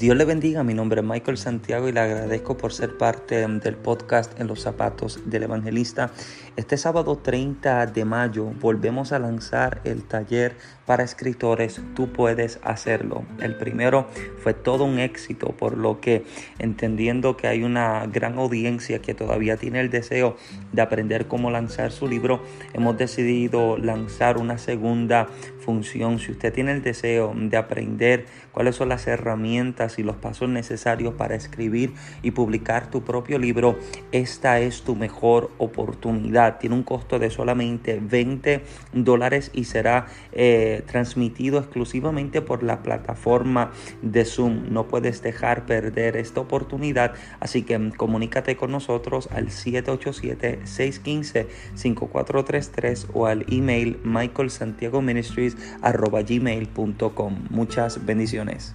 Dios le bendiga, mi nombre es Michael Santiago y le agradezco por ser parte del podcast En los zapatos del evangelista. Este sábado 30 de mayo volvemos a lanzar el taller para escritores Tú puedes hacerlo. El primero fue todo un éxito, por lo que entendiendo que hay una gran audiencia que todavía tiene el deseo de aprender cómo lanzar su libro, hemos decidido lanzar una segunda función. Si usted tiene el deseo de aprender cuáles son las herramientas y los pasos necesarios para escribir y publicar tu propio libro, esta es tu mejor oportunidad. Tiene un costo de solamente 20 dólares y será eh, transmitido exclusivamente por la plataforma de Zoom. No puedes dejar perder esta oportunidad, así que comunícate con nosotros al 787-615-5433 o al email michaelsantiagoministries.com. Muchas bendiciones.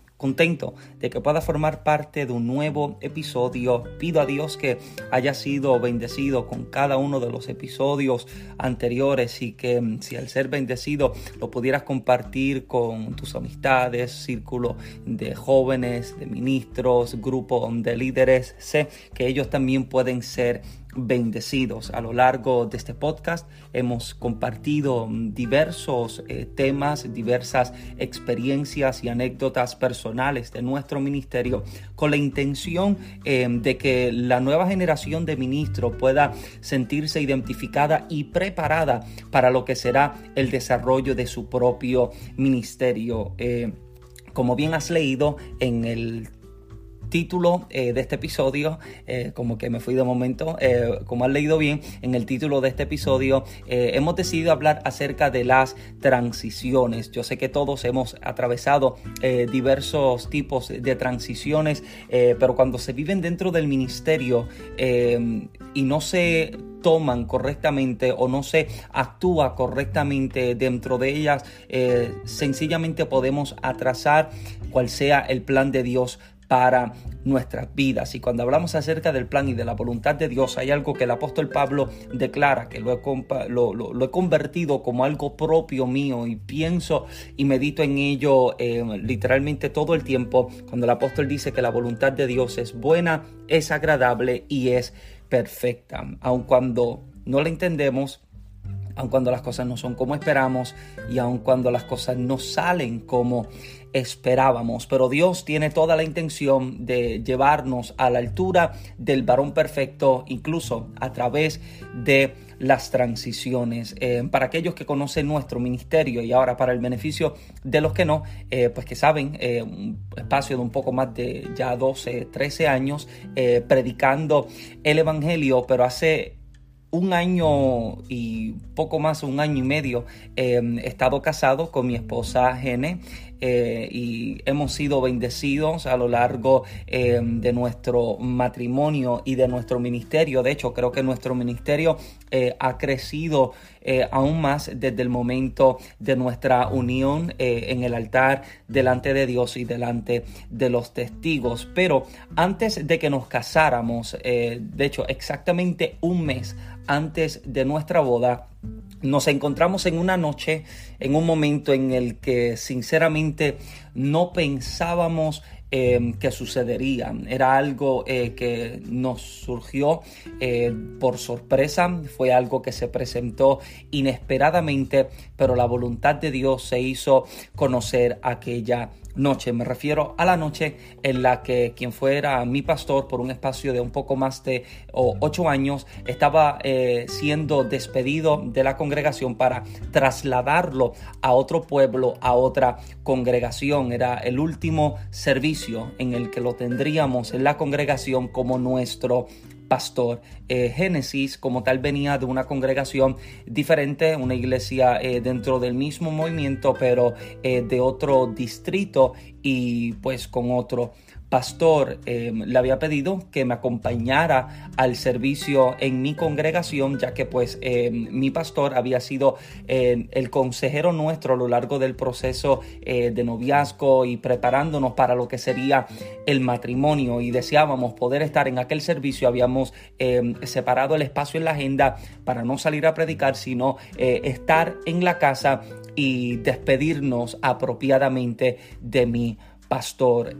contento de que pueda formar parte de un nuevo episodio. Pido a Dios que haya sido bendecido con cada uno de los episodios anteriores y que mm, si al ser bendecido lo pudieras compartir con tus amistades, círculo de jóvenes, de ministros, grupo de líderes. Sé que ellos también pueden ser bendecidos. A lo largo de este podcast hemos compartido diversos eh, temas, diversas experiencias y anécdotas personales de nuestro ministerio con la intención eh, de que la nueva generación de ministros pueda sentirse identificada y preparada para lo que será el desarrollo de su propio ministerio. Eh, como bien has leído en el título eh, de este episodio, eh, como que me fui de momento, eh, como has leído bien, en el título de este episodio hemos decidido hablar acerca de las transiciones. Yo sé que todos hemos atravesado diversos tipos de transiciones, pero cuando se viven dentro del ministerio y no se toman correctamente o no se actúa correctamente dentro de ellas, sencillamente podemos atrasar cual sea el plan de Dios para nuestras vidas. Y cuando hablamos acerca del plan y de la voluntad de Dios, hay algo que el apóstol Pablo declara, que lo he, convertido como algo propio mío y pienso y medito en ello eh, literalmente todo el tiempo, cuando el apóstol dice que la voluntad de Dios es buena, es agradable y es perfecta. Aun cuando no la entendemos, aun cuando las cosas no son como esperamos y aun cuando las cosas no salen como esperábamos. Pero Dios tiene toda la intención de llevarnos a la altura del varón perfecto, incluso a través de las transiciones. Eh, para aquellos que conocen nuestro ministerio y ahora para el beneficio de los que no, eh, pues que saben, eh, un espacio de un poco más de ya 12, 13 años predicando el Evangelio, pero hace un año y poco más, un año y medio, he estado casado con mi esposa Gene. Eh, y hemos sido bendecidos a lo largo eh, de nuestro matrimonio y de nuestro ministerio. De hecho, creo que nuestro ministerio eh, ha crecido aún más desde el momento de nuestra unión en el altar delante de Dios y delante de los testigos. Pero antes de que nos casáramos, de hecho, exactamente un mes antes de nuestra boda, nos encontramos en una noche, en un momento en el que sinceramente no pensábamos eh, que sucedería. Era algo eh, que nos surgió eh, por sorpresa, fue algo que se presentó inesperadamente, pero la voluntad de Dios se hizo conocer aquella noche. Me refiero a la noche en la que quien fuera mi pastor por un espacio de un poco más de ocho años estaba eh, siendo despedido de la congregación para trasladarlo a otro pueblo, a otra congregación. Era el último servicio en el que lo tendríamos en la congregación como nuestro pastor. Eh, Génesis como tal venía de una congregación diferente, una iglesia eh, dentro del mismo movimiento, pero eh, de otro distrito y pues con otro pastor em, le había pedido que me acompañara al servicio en mi congregación, ya que pues em, mi pastor había sido em, el consejero nuestro a lo largo del proceso eh, de noviazgo y preparándonos para lo que sería el matrimonio y deseábamos poder estar en aquel servicio. Habíamos separado el espacio en la agenda para no salir a predicar, sino eh, estar en la casa y despedirnos apropiadamente de mi pastor.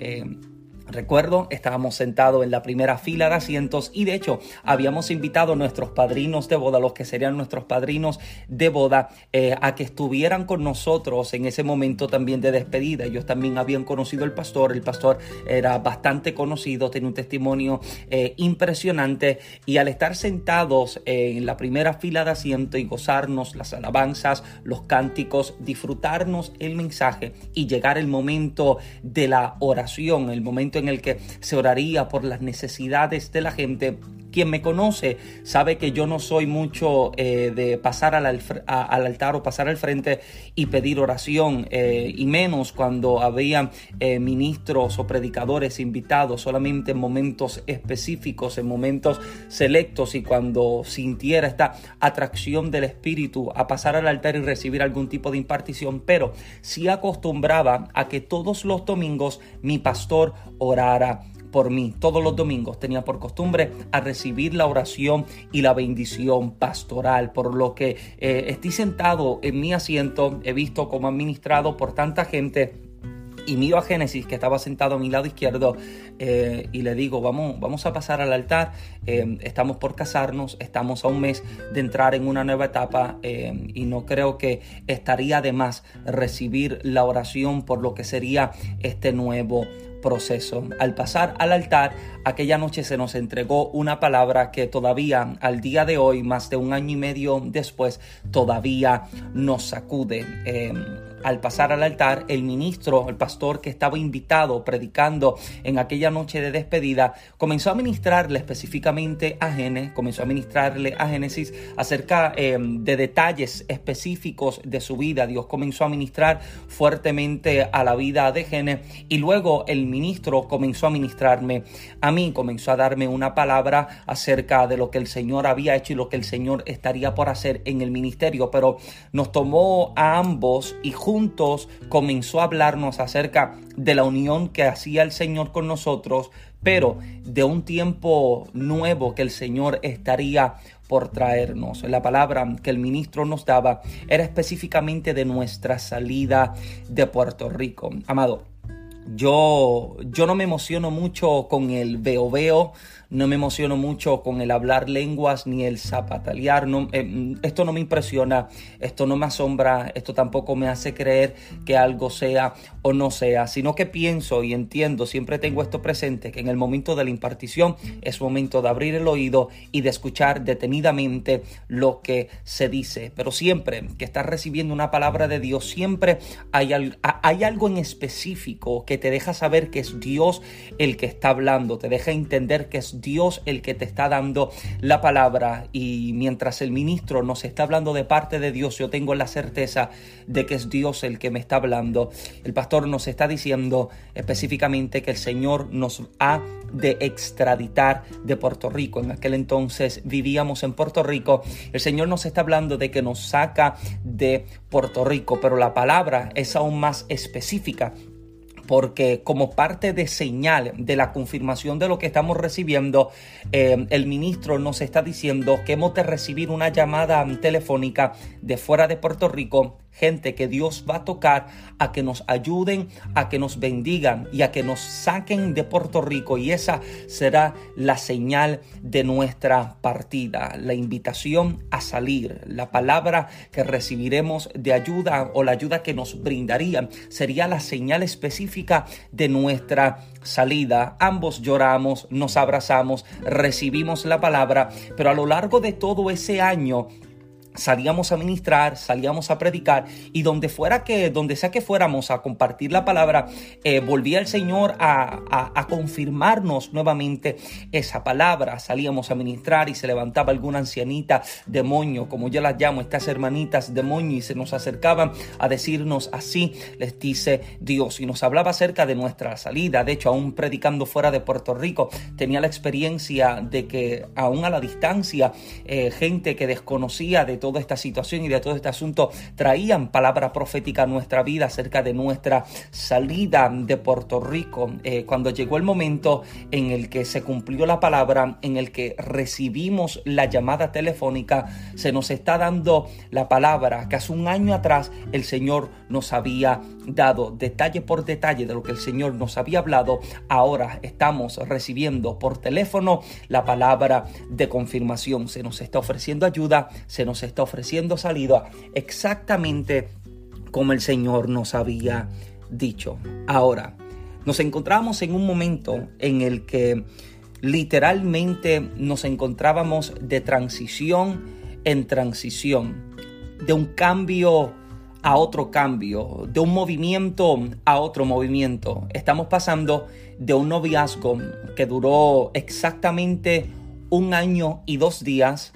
Recuerdo, estábamos sentados en la primera fila de asientos y de hecho habíamos invitado a nuestros padrinos de boda, los que serían nuestros padrinos de boda, eh, a que estuvieran con nosotros en ese momento también de despedida. Ellos también habían conocido al pastor, el pastor era bastante conocido, tenía un testimonio eh, impresionante y al estar sentados en la primera fila de asiento y gozarnos las alabanzas, los cánticos, disfrutarnos el mensaje y llegar el momento de la oración, el momento en el que se oraría por las necesidades de la gente quien me conoce sabe que yo no soy mucho eh, de pasar al, altar o pasar al frente y pedir oración, eh, y menos cuando había eh, ministros o predicadores invitados solamente en momentos específicos, en momentos selectos y cuando sintiera esta atracción del Espíritu a pasar al altar y recibir algún tipo de impartición, pero sí acostumbraba a que todos los domingos mi pastor orara por mí. Todos los domingos tenía por costumbre a recibir la oración y la bendición pastoral, por lo que eh, estoy sentado en mi asiento, he visto cómo administrado por tanta gente y miro a Génesis que estaba sentado a mi lado izquierdo eh, y le digo, vamos, vamos a pasar al altar, eh, estamos por casarnos, estamos a un mes de entrar en una nueva etapa y no creo que estaría de más recibir la oración por lo que sería este nuevo proceso. Al pasar al altar, aquella noche se nos entregó una palabra que todavía al día de hoy, más de un año y medio después, todavía nos sacude. Em, al pasar al altar, el ministro, el pastor que estaba invitado predicando en aquella noche de despedida, comenzó a ministrarle específicamente a Génesis, comenzó a ministrarle a Génesis acerca eh, de detalles específicos de su vida. Dios comenzó a ministrar fuertemente a la vida de Génesis y luego el ministro comenzó a ministrarme a mí, comenzó a darme una palabra acerca de lo que el Señor había hecho y lo que el Señor estaría por hacer en el ministerio, pero nos tomó a ambos y juntos juntos comenzó a hablarnos acerca de la unión que hacía el Señor con nosotros, pero de un tiempo nuevo que el Señor estaría por traernos. La palabra que el ministro nos daba era específicamente de nuestra salida de Puerto Rico. Amado, yo, yo no me emociono mucho con el veo veo no me emociono mucho con el hablar lenguas ni el zapatalear. Eh, esto no me impresiona, esto no me asombra, esto tampoco me hace creer que algo sea o no sea, sino que pienso y entiendo, siempre tengo esto presente, que en el momento de la impartición es momento de abrir el oído y de escuchar detenidamente lo que se dice. Pero siempre que estás recibiendo una palabra de Dios, siempre hay, hay algo en específico que te deja saber que es Dios el que está hablando, te deja entender que es Dios el que te está dando la palabra y mientras el ministro nos está hablando de parte de Dios, yo tengo la certeza de que es Dios el que me está hablando. El pastor nos está diciendo específicamente que el Señor nos ha de extraditar de Puerto Rico. En aquel entonces vivíamos en Puerto Rico. El Señor nos está hablando de que nos saca de Puerto Rico, pero la palabra es aún más específica porque como parte de señal de la confirmación de lo que estamos recibiendo, eh, el ministro nos está diciendo que hemos de recibir una llamada telefónica de fuera de Puerto Rico gente que Dios va a tocar a que nos ayuden, a que nos bendigan y a que nos saquen de Puerto Rico. Y esa será la señal de nuestra partida, la invitación a salir, la palabra que recibiremos de ayuda o la ayuda que nos brindarían sería la señal específica de nuestra salida. Ambos lloramos, nos abrazamos, recibimos la palabra, pero a lo largo de todo ese año salíamos a ministrar, salíamos a predicar y donde fuera que, donde sea que fuéramos a compartir la palabra, eh, volvía el Señor a, confirmarnos nuevamente esa palabra. Salíamos a ministrar y se levantaba alguna ancianita demonio, como yo las llamo, estas hermanitas demonio, y se nos acercaban a decirnos así, les dice Dios, y nos hablaba acerca de nuestra salida. De hecho, aún predicando fuera de Puerto Rico, tenía la experiencia de que aún a la distancia, eh, gente que desconocía de toda esta situación y de todo este asunto traían palabra profética a nuestra vida acerca de nuestra salida de Puerto Rico. Eh, cuando llegó el momento en el que se cumplió la palabra, en el que recibimos la llamada telefónica, se nos está dando la palabra que hace un año atrás el Señor nos había dado detalle por detalle de lo que el Señor nos había hablado. Ahora estamos recibiendo por teléfono la palabra de confirmación. Se nos está ofreciendo ayuda, se nos está ofreciendo salida exactamente como el Señor nos había dicho. Ahora, nos encontramos en un momento en el que literalmente nos encontrábamos de transición en transición, de un cambio a otro cambio, de un movimiento a otro movimiento. Estamos pasando de un noviazgo que duró exactamente un año y dos días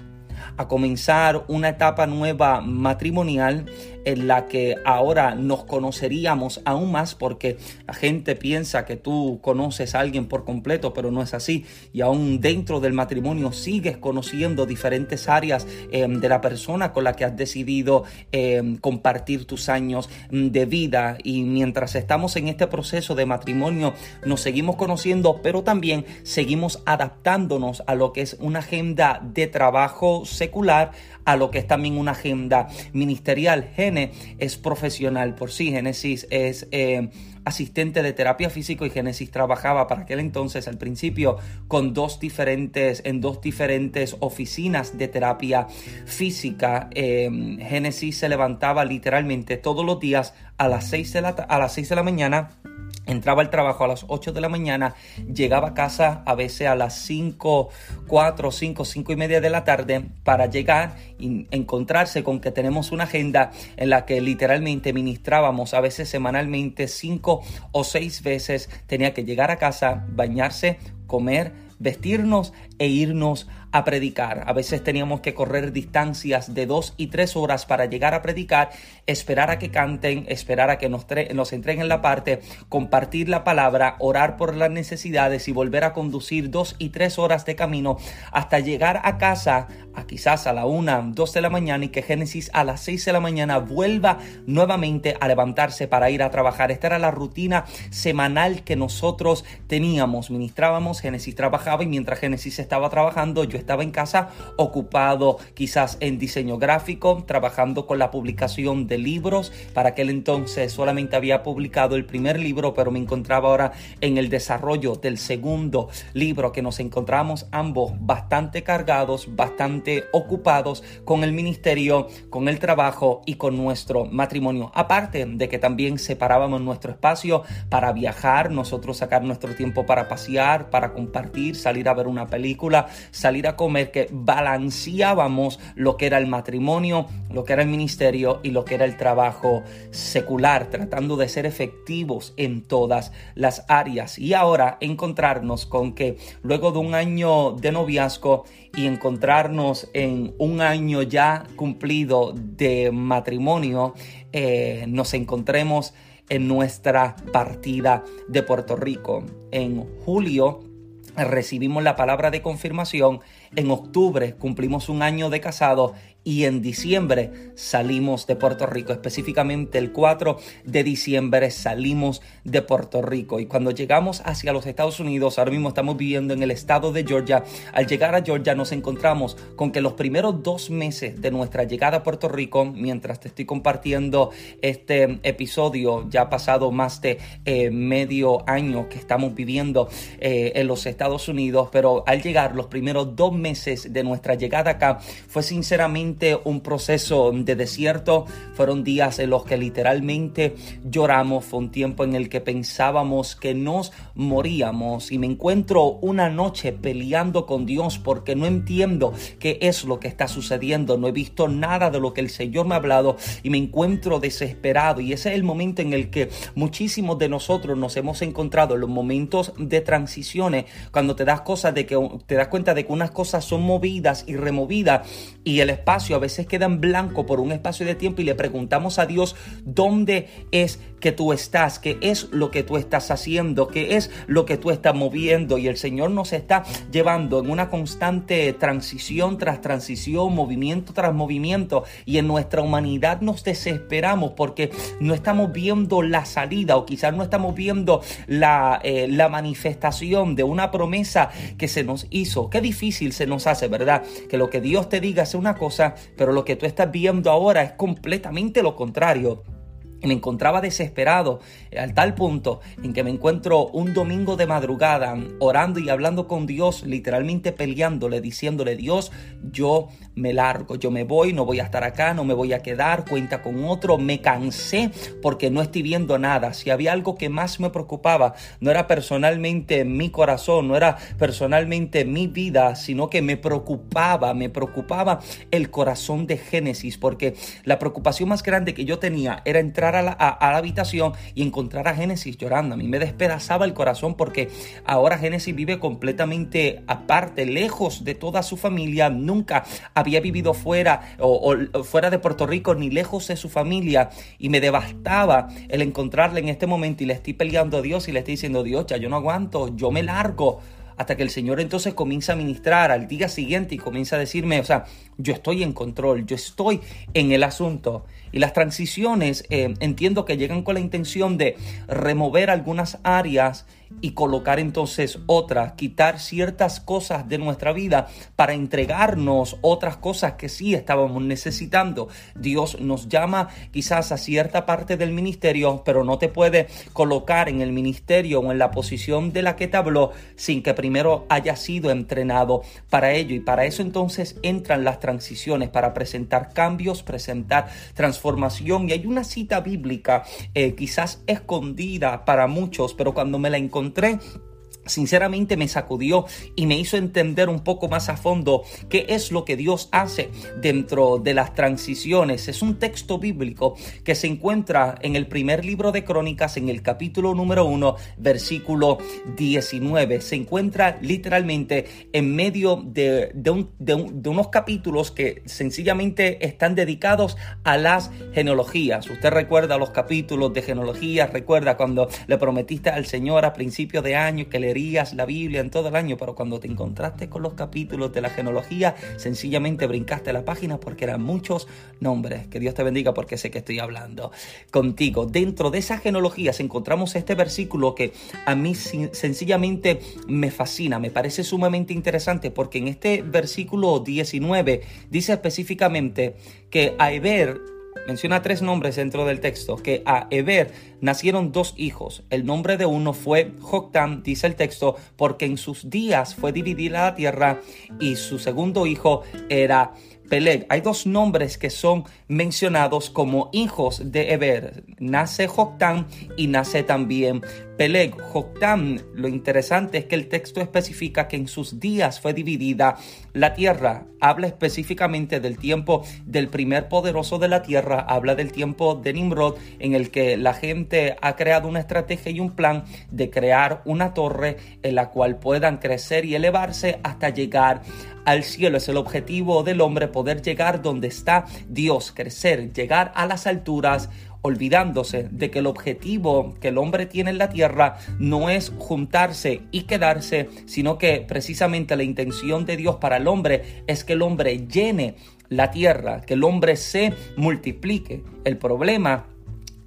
a comenzar una etapa nueva matrimonial en la que ahora nos conoceríamos aún más porque la gente piensa que tú conoces a alguien por completo, pero no es así. Y aún dentro del matrimonio sigues conociendo diferentes áreas em, de la persona con la que has decidido em, compartir tus años mm, de vida. Y mientras estamos en este proceso de matrimonio, nos seguimos conociendo, pero también seguimos adaptándonos a lo que es una agenda de trabajo secular, a lo que es también una agenda ministerial es profesional por sí. Génesis es eh, asistente de terapia físico y Génesis trabajaba para aquel entonces al principio con dos diferentes, en dos diferentes oficinas de terapia física. Eh, Génesis se levantaba literalmente todos los días a las 6 de la, a las 6 de la mañana Entraba al trabajo a las 8 de la mañana, llegaba a casa a veces a las 5, 4, 5, 5 y media de la tarde para llegar y encontrarse con que tenemos una agenda en la que literalmente ministrábamos a veces semanalmente 5 o 6 veces. Tenía que llegar a casa, bañarse, comer, vestirnos e irnos a predicar. A veces teníamos que correr distancias de dos y tres horas para llegar a predicar, esperar a que canten, esperar a que nos, nos entreguen la parte, compartir la palabra, orar por las necesidades y volver a conducir dos y tres horas de camino hasta llegar a casa a quizás a la una, dos de la mañana y que Génesis a las seis de la mañana vuelva nuevamente a levantarse para ir a trabajar. Esta era la rutina semanal que nosotros teníamos. Ministrábamos, Génesis trabajaba y mientras Génesis estaba trabajando, yo estaba en casa ocupado quizás en diseño gráfico, trabajando con la publicación de libros. Para aquel entonces solamente había publicado el primer libro, pero me encontraba ahora en el desarrollo del segundo libro que nos encontramos ambos bastante cargados, bastante ocupados con el ministerio, con el trabajo y con nuestro matrimonio. Aparte de que también separábamos nuestro espacio para viajar, nosotros sacar nuestro tiempo para pasear, para compartir, salir a ver una película, salir a comer, que balanceábamos lo que era el matrimonio, lo que era el ministerio y lo que era el trabajo secular, tratando de ser efectivos en todas las áreas. Y ahora encontrarnos con que luego de un año de noviazgo y encontrarnos en un año ya cumplido de matrimonio, eh, nos encontremos en nuestra partida de Puerto Rico. En julio recibimos la palabra de confirmación, en octubre cumplimos un año de casado y en diciembre salimos de Puerto Rico, específicamente el 4 de diciembre salimos de Puerto Rico. Y cuando llegamos hacia los Estados Unidos, ahora mismo estamos viviendo en el estado de Georgia, al llegar a Georgia nos encontramos con que los primeros dos meses de nuestra llegada a Puerto Rico, mientras te estoy compartiendo este episodio, ya ha pasado más de eh, medio año que estamos viviendo eh, en los Estados Unidos, pero al llegar los primeros dos meses de nuestra llegada acá fue sinceramente literalmente un proceso de desierto, fueron días en los que literalmente lloramos, fue un tiempo en el que pensábamos que nos moríamos. Y me encuentro una noche peleando con Dios porque no entiendo qué es lo que está sucediendo, no he visto nada de lo que el Señor me ha hablado y me encuentro desesperado. Y ese es el momento en el que muchísimos de nosotros nos hemos encontrado en los momentos de transiciones, cuando te das cosas de que te das cuenta de que unas cosas son movidas y removidas y el espacio a veces queda en blanco por un espacio de tiempo y le preguntamos a Dios dónde es que tú estás, qué es lo que tú estás haciendo, qué es lo que tú estás moviendo y el Señor nos está llevando en una constante transición tras transición, movimiento tras movimiento y en nuestra humanidad nos desesperamos porque no estamos viendo la salida o quizás no estamos viendo la, eh, la manifestación de una promesa que se nos hizo. Qué difícil se nos hace, ¿verdad? Que lo que Dios te diga sea una cosa, pero lo que tú estás viendo ahora es completamente lo contrario me encontraba desesperado al tal punto en que me encuentro un domingo de madrugada orando y hablando con Dios, literalmente peleándole, diciéndole, Dios, yo me largo, yo me voy, no voy a estar acá, no me voy a quedar, cuenta con otro, me cansé porque no estoy viendo nada. Si había algo que más me preocupaba, no era personalmente mi corazón, no era personalmente mi vida, sino que me preocupaba, me preocupaba el corazón de Génesis, porque la preocupación más grande que yo tenía era entrar a la, habitación y encontrar a Génesis llorando. A mí me despedazaba el corazón porque ahora Génesis vive completamente aparte, lejos de toda su familia. Nunca había vivido fuera o, fuera de Puerto Rico ni lejos de su familia y me devastaba el encontrarle en este momento y le estoy peleando a Dios y le estoy diciendo, Dios, ya yo no aguanto, yo me largo hasta que el Señor entonces comienza a ministrar al día siguiente y comienza a decirme, o sea, yo estoy en control, yo estoy en el asunto. Y las transiciones eh, entiendo que llegan con la intención de remover algunas áreas y colocar entonces otras, quitar ciertas cosas de nuestra vida para entregarnos otras cosas que sí estábamos necesitando. Dios nos llama quizás a cierta parte del ministerio, pero no te puede colocar en el ministerio o en la posición de la que te habló sin que primero haya sido entrenado para ello. Y para eso entonces entran las transiciones, para presentar cambios, presentar transformación. Y hay una cita bíblica eh, quizás escondida para muchos, pero cuando me la encontré, encontré sinceramente me sacudió y me hizo entender un poco más a fondo qué es lo que Dios hace dentro de las transiciones. Es un texto bíblico que se encuentra en el primer libro de Crónicas, en el capítulo número 1, versículo 19. Se encuentra literalmente en medio de, de unos capítulos que sencillamente están dedicados a las genealogías. Usted recuerda los capítulos de genealogías, recuerda cuando le prometiste al Señor a principio de año que le la Biblia en todo el año, pero cuando te encontraste con los capítulos de la genealogía, sencillamente brincaste la página porque eran muchos nombres. Que Dios te bendiga porque sé que estoy hablando contigo. Dentro de esas genealogías encontramos este versículo que a mí sencillamente me fascina, me parece sumamente interesante porque en este versículo 19 dice específicamente que a Eber menciona tres nombres dentro del texto, que a Eber nacieron dos hijos. El nombre de uno fue Joctam, dice el texto, porque en sus días fue dividida la tierra y su segundo hijo era Peleg. Hay dos nombres que son mencionados como hijos de Eber. Nace Joctam y nace también Peleg. Joctam, lo interesante es que el texto especifica que en sus días fue dividida la tierra. Habla específicamente del tiempo del primer poderoso de la tierra. Habla del tiempo de Nimrod en el que la gente ha creado una estrategia y un plan de crear una torre en la cual puedan crecer y elevarse hasta llegar al cielo. Es el objetivo del hombre poder llegar donde está Dios, crecer, llegar a las alturas olvidándose de que el objetivo que el hombre tiene en la tierra no es juntarse y quedarse, sino que precisamente la intención de Dios para el hombre es que el hombre llene la tierra, que el hombre se multiplique. El problema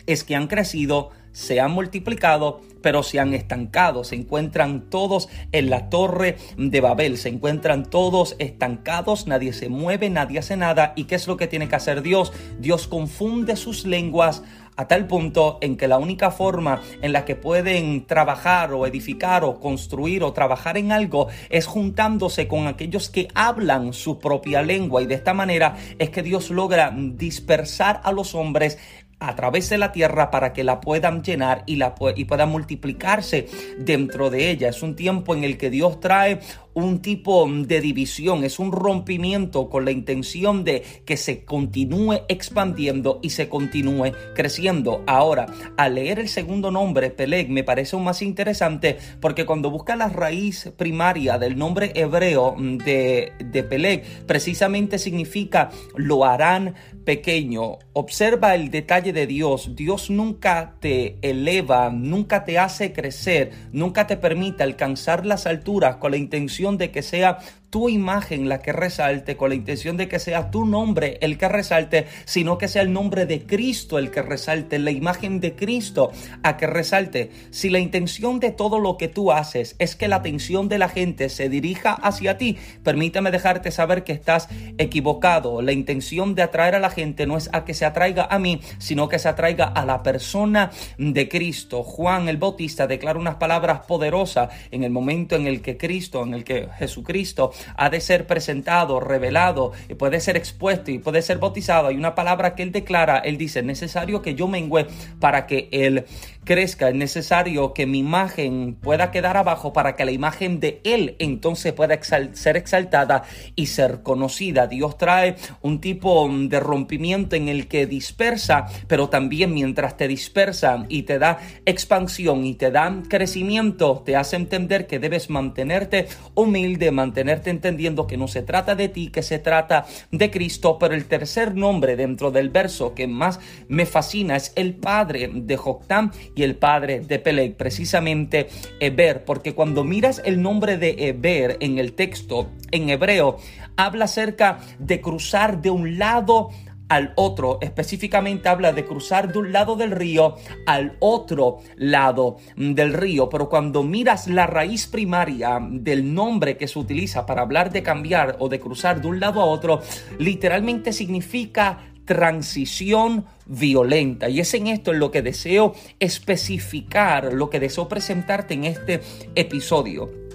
es que han crecido, se han multiplicado, pero se han estancado, se encuentran todos en la torre de Babel, se encuentran todos estancados, nadie se mueve, nadie hace nada. ¿Y qué es lo que tiene que hacer Dios? Dios confunde sus lenguas a tal punto en que la única forma en la que pueden trabajar o edificar o construir o trabajar en algo es juntándose con aquellos que hablan su propia lengua y de esta manera es que Dios logra dispersar a los hombres a través de la tierra para que la puedan llenar y, la, y pueda multiplicarse dentro de ella. Es un tiempo en el que Dios trae un tipo de división, es un rompimiento con la intención de que se continúe expandiendo y se continúe creciendo. Ahora, al leer el segundo nombre, Peleg, me parece aún más interesante porque cuando busca la raíz primaria del nombre hebreo de, de Peleg, precisamente significa lo harán pequeño. Observa el detalle de Dios. Dios nunca te eleva, nunca te hace crecer, nunca te permite alcanzar las alturas con la intención de que sea tu imagen la que resalte, con la intención de que sea tu nombre el que resalte, sino que sea el nombre de Cristo el que resalte, la imagen de Cristo a que resalte. Si la intención de todo lo que tú haces es que la atención de la gente se dirija hacia ti, permítame dejarte saber que estás equivocado. La intención de atraer a la gente no es a que se atraiga a mí, sino que se atraiga a la persona de Cristo. Juan el Bautista declara unas palabras poderosas en el momento en el que Cristo, en el que Jesucristo ha de ser presentado, revelado, y puede ser expuesto y puede ser bautizado. Hay una palabra que él declara, él dice, necesario que yo mengüe para que él crezca, es necesario que mi imagen pueda quedar abajo para que la imagen de Él entonces pueda ser exaltada y ser conocida. Dios trae un tipo de rompimiento en el que dispersa, pero también mientras te dispersa y te da expansión y te da crecimiento, te hace entender que debes mantenerte humilde, mantenerte entendiendo que no se trata de ti, que se trata de Cristo. Pero el tercer nombre dentro del verso que más me fascina es el Padre de Joctán y el padre de Peleg, precisamente Eber, porque cuando miras el nombre de Eber en el texto en hebreo, habla acerca de cruzar de un lado al otro, específicamente habla de cruzar de un lado del río al otro lado del río, pero cuando miras la raíz primaria del nombre que se utiliza para hablar de cambiar o de cruzar de un lado a otro, literalmente significa transición violenta. Y es en esto en lo que deseo especificar, lo que deseo presentarte en este episodio.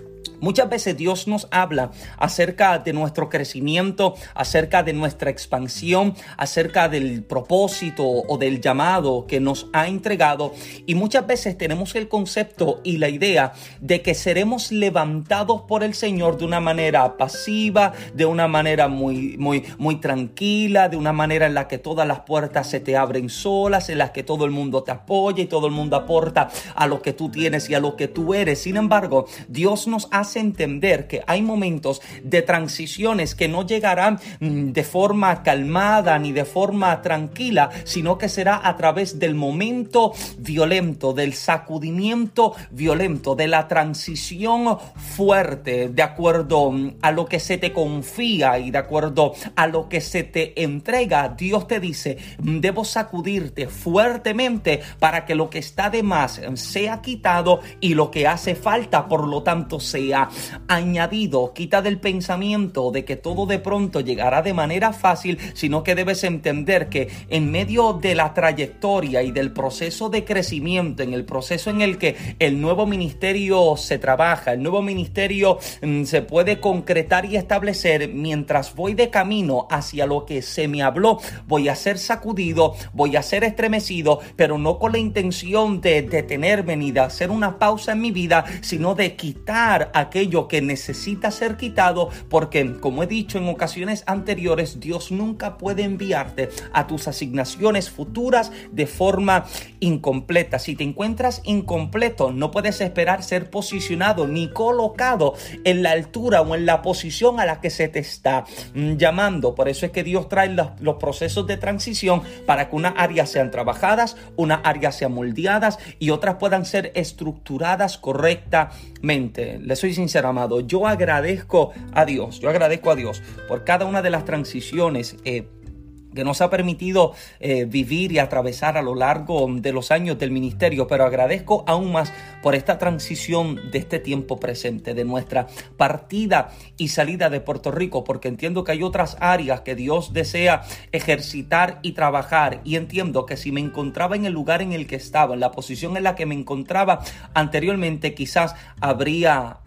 Muchas veces Dios nos habla acerca de nuestro crecimiento, acerca de nuestra expansión, acerca del propósito o del llamado que nos ha entregado y muchas veces tenemos el concepto y la idea de que seremos levantados por el Señor de una manera pasiva, de una manera muy muy muy tranquila, de una manera en la que todas las puertas se te abren solas, en la que todo el mundo te apoya y todo el mundo aporta a lo que tú tienes y a lo que tú eres. Sin embargo, Dios nos entender que hay momentos de transiciones que no llegarán mm, de forma calmada ni de forma tranquila, sino que será a través del momento violento, del sacudimiento violento, de la transición fuerte, de acuerdo mm, a lo que se te confía y de acuerdo a lo que se te entrega. Dios te dice, mm, debo sacudirte fuertemente para que lo que está de más sea quitado y lo que hace falta, por lo tanto, sea añadido. Quita del pensamiento de que todo de pronto llegará de manera fácil, sino que debes entender que en medio de la trayectoria y del proceso de crecimiento, en el proceso en el que el nuevo ministerio se trabaja, el nuevo ministerio mm, se puede concretar y establecer, mientras voy de camino hacia lo que se me habló, voy a ser sacudido, voy a ser estremecido, pero no con la intención de detenerme ni de hacer una pausa en mi vida, sino de quitar aquello que necesita ser quitado, porque como he dicho en ocasiones anteriores, Dios nunca puede enviarte a tus asignaciones futuras de forma incompleta. Si te encuentras incompleto, no puedes esperar ser posicionado ni colocado en la altura o en la posición a la que se te está mm, llamando. Por eso es que Dios trae los, procesos de transición para que unas áreas sean trabajadas, unas áreas sean moldeadas y otras puedan ser estructuradas correctamente. Le soy sincero, amado, yo agradezco a Dios, yo agradezco a Dios por cada una de las transiciones. Eh, que nos ha permitido eh, vivir y atravesar a lo largo de los años del ministerio, pero agradezco aún más por esta transición de este tiempo presente, de nuestra partida y salida de Puerto Rico, porque entiendo que hay otras áreas que Dios desea ejercitar y trabajar, y entiendo que si me encontraba en el lugar en el que estaba, en la posición en la que me encontraba anteriormente, quizás habría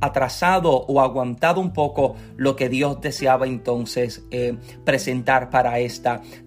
atrasado o aguantado un poco lo que Dios deseaba entonces eh, presentar para eso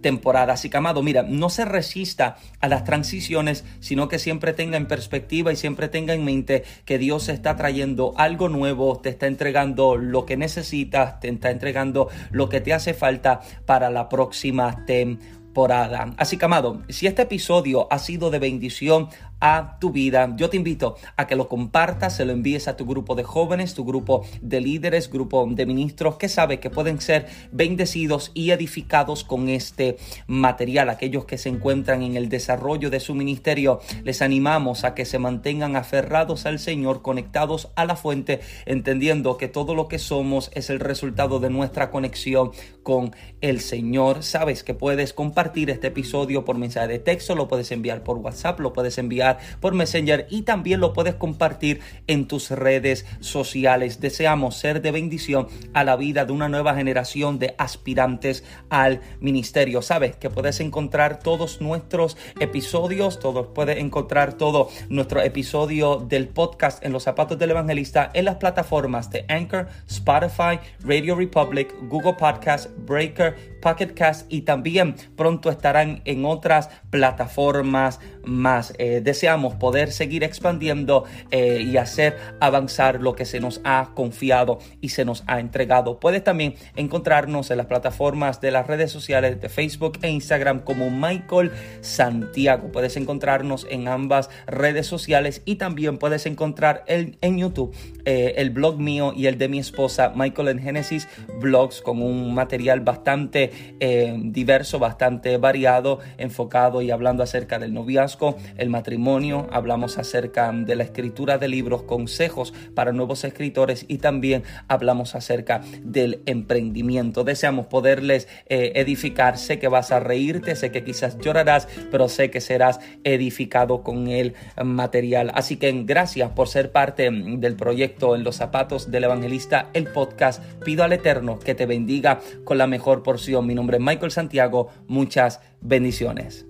temporada. Así que, amado, mira, no se resista a las transiciones, sino que siempre tenga en perspectiva y siempre tenga en mente que Dios está trayendo algo nuevo, te está entregando lo que necesitas, te está entregando lo que te hace falta para la próxima temporada. Así que, amado, si este episodio ha sido de bendición a tu vida. Yo te invito a que lo compartas, se lo envíes a tu grupo de jóvenes, tu grupo de líderes, grupo de ministros que sabe que pueden ser bendecidos y edificados con este material. Aquellos que se encuentran en el desarrollo de su ministerio, les animamos a que se mantengan aferrados al Señor, conectados a la fuente, entendiendo que todo lo que somos es el resultado de nuestra conexión con el Señor. Sabes que puedes compartir este episodio por mensaje de texto, lo puedes enviar por WhatsApp, lo puedes enviar por Messenger y también lo puedes compartir en tus redes sociales. Deseamos ser de bendición a la vida de una nueva generación de aspirantes al ministerio. Sabes que puedes encontrar todos nuestros episodios, todos puedes encontrar todo nuestro episodio del podcast en los zapatos del evangelista en las plataformas de Anchor, Spotify, Radio Republic, Google Podcast, Breaker, Pocket Cast y también pronto estarán en otras plataformas más. Eh, deseamos poder seguir expandiendo eh, y hacer avanzar lo que se nos ha confiado y se nos ha entregado. Puedes también encontrarnos en las plataformas de las redes sociales de Facebook e Instagram como Michael Santiago. Puedes encontrarnos en ambas redes sociales y también puedes encontrar el, en YouTube eh, el blog mío y el de mi esposa Michael en Genesis Blogs con un material eh, diverso, bastante variado, enfocado y hablando acerca del noviazgo, el matrimonio, hablamos acerca de la escritura de libros, consejos para nuevos escritores y también hablamos acerca del emprendimiento. Deseamos poderles eh, edificar. Sé que vas a reírte, sé que quizás llorarás, pero sé que serás edificado con el material. Así que gracias por ser parte del proyecto En los zapatos del evangelista, el podcast. Pido al Eterno que te bendiga con la mejor porción mi nombre es Michael Santiago. Muchas bendiciones.